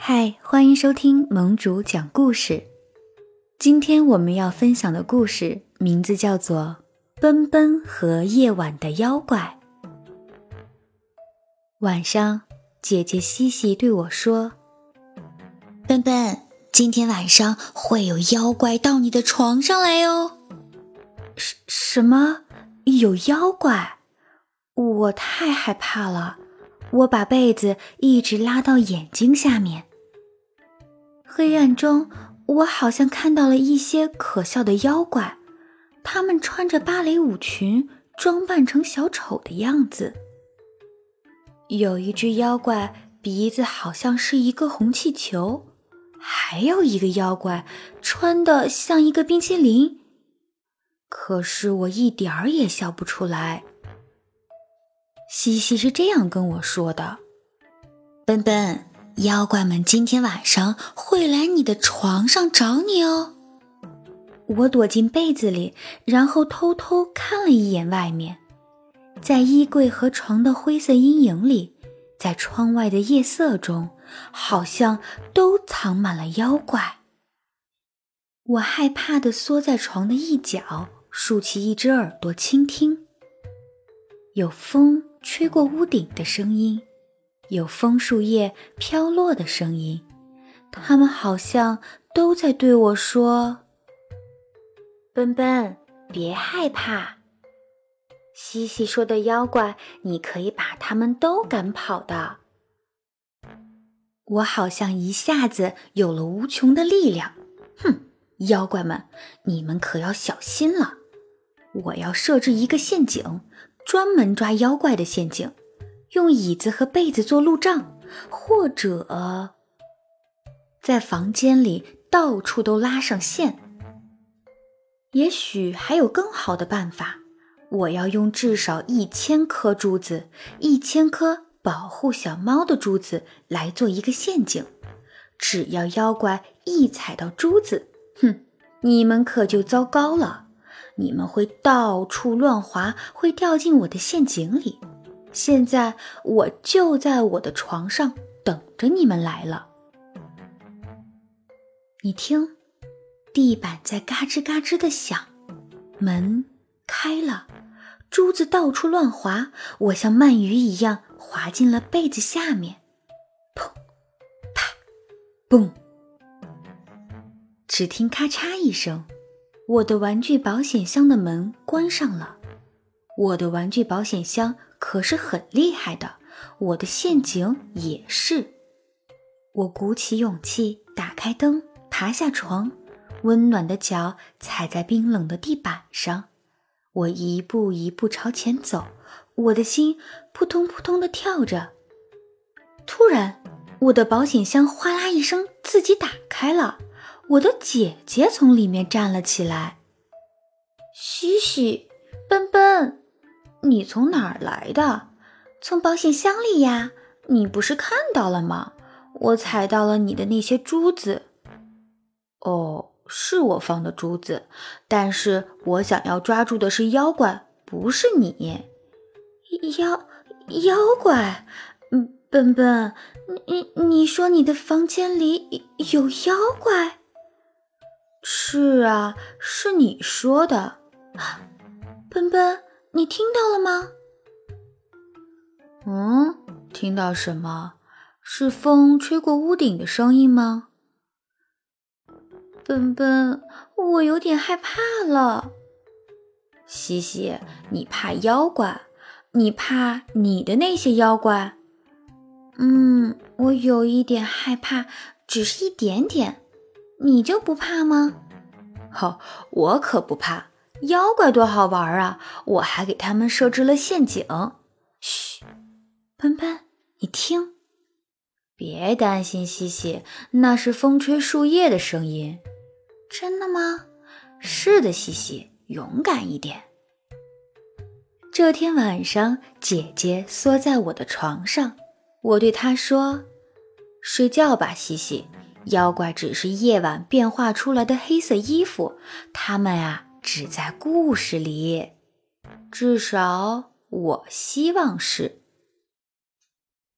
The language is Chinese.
嗨，欢迎收听盟主讲故事。今天我们要分享的故事名字叫做《奔奔和夜晚的妖怪》。晚上，姐姐西西对我说：“奔奔，今天晚上会有妖怪到你的床上来哦。”什什么？有妖怪？我太害怕了。我把被子一直拉到眼睛下面。黑暗中，我好像看到了一些可笑的妖怪，他们穿着芭蕾舞裙，装扮成小丑的样子。有一只妖怪鼻子好像是一个红气球，还有一个妖怪穿的像一个冰淇淋。可是我一点儿也笑不出来。西西是这样跟我说的：“奔奔。”妖怪们今天晚上会来你的床上找你哦。我躲进被子里，然后偷偷看了一眼外面，在衣柜和床的灰色阴影里，在窗外的夜色中，好像都藏满了妖怪。我害怕地缩在床的一角，竖起一只耳朵倾听，有风吹过屋顶的声音。有枫树叶飘落的声音，他们好像都在对我说：“奔奔，别害怕。”西西说的妖怪，你可以把他们都赶跑的。我好像一下子有了无穷的力量。哼，妖怪们，你们可要小心了！我要设置一个陷阱，专门抓妖怪的陷阱。用椅子和被子做路障，或者在房间里到处都拉上线。也许还有更好的办法。我要用至少一千颗珠子，一千颗保护小猫的珠子来做一个陷阱。只要妖怪一踩到珠子，哼，你们可就糟糕了。你们会到处乱滑，会掉进我的陷阱里。现在我就在我的床上等着你们来了。你听，地板在嘎吱嘎吱的响，门开了，珠子到处乱滑，我像鳗鱼一样滑进了被子下面。砰，啪，嘣！只听咔嚓一声，我的玩具保险箱的门关上了。我的玩具保险箱。可是很厉害的，我的陷阱也是。我鼓起勇气，打开灯，爬下床，温暖的脚踩在冰冷的地板上。我一步一步朝前走，我的心扑通扑通的跳着。突然，我的保险箱哗啦一声自己打开了，我的姐姐从里面站了起来。西西，奔奔。你从哪儿来的？从保险箱里呀！你不是看到了吗？我踩到了你的那些珠子。哦，是我放的珠子，但是我想要抓住的是妖怪，不是你。妖妖怪？嗯，笨笨，你你说你的房间里有妖怪？是啊，是你说的，笨笨。你听到了吗？嗯，听到什么？是风吹过屋顶的声音吗？笨笨，我有点害怕了。西西，你怕妖怪？你怕你的那些妖怪？嗯，我有一点害怕，只是一点点。你就不怕吗？好，我可不怕。妖怪多好玩啊！我还给他们设置了陷阱。嘘，喷喷，你听，别担心，西西，那是风吹树叶的声音。真的吗？是的，西西，勇敢一点。这天晚上，姐姐缩在我的床上，我对她说：“睡觉吧，西西。妖怪只是夜晚变化出来的黑色衣服，他们啊。”只在故事里，至少我希望是。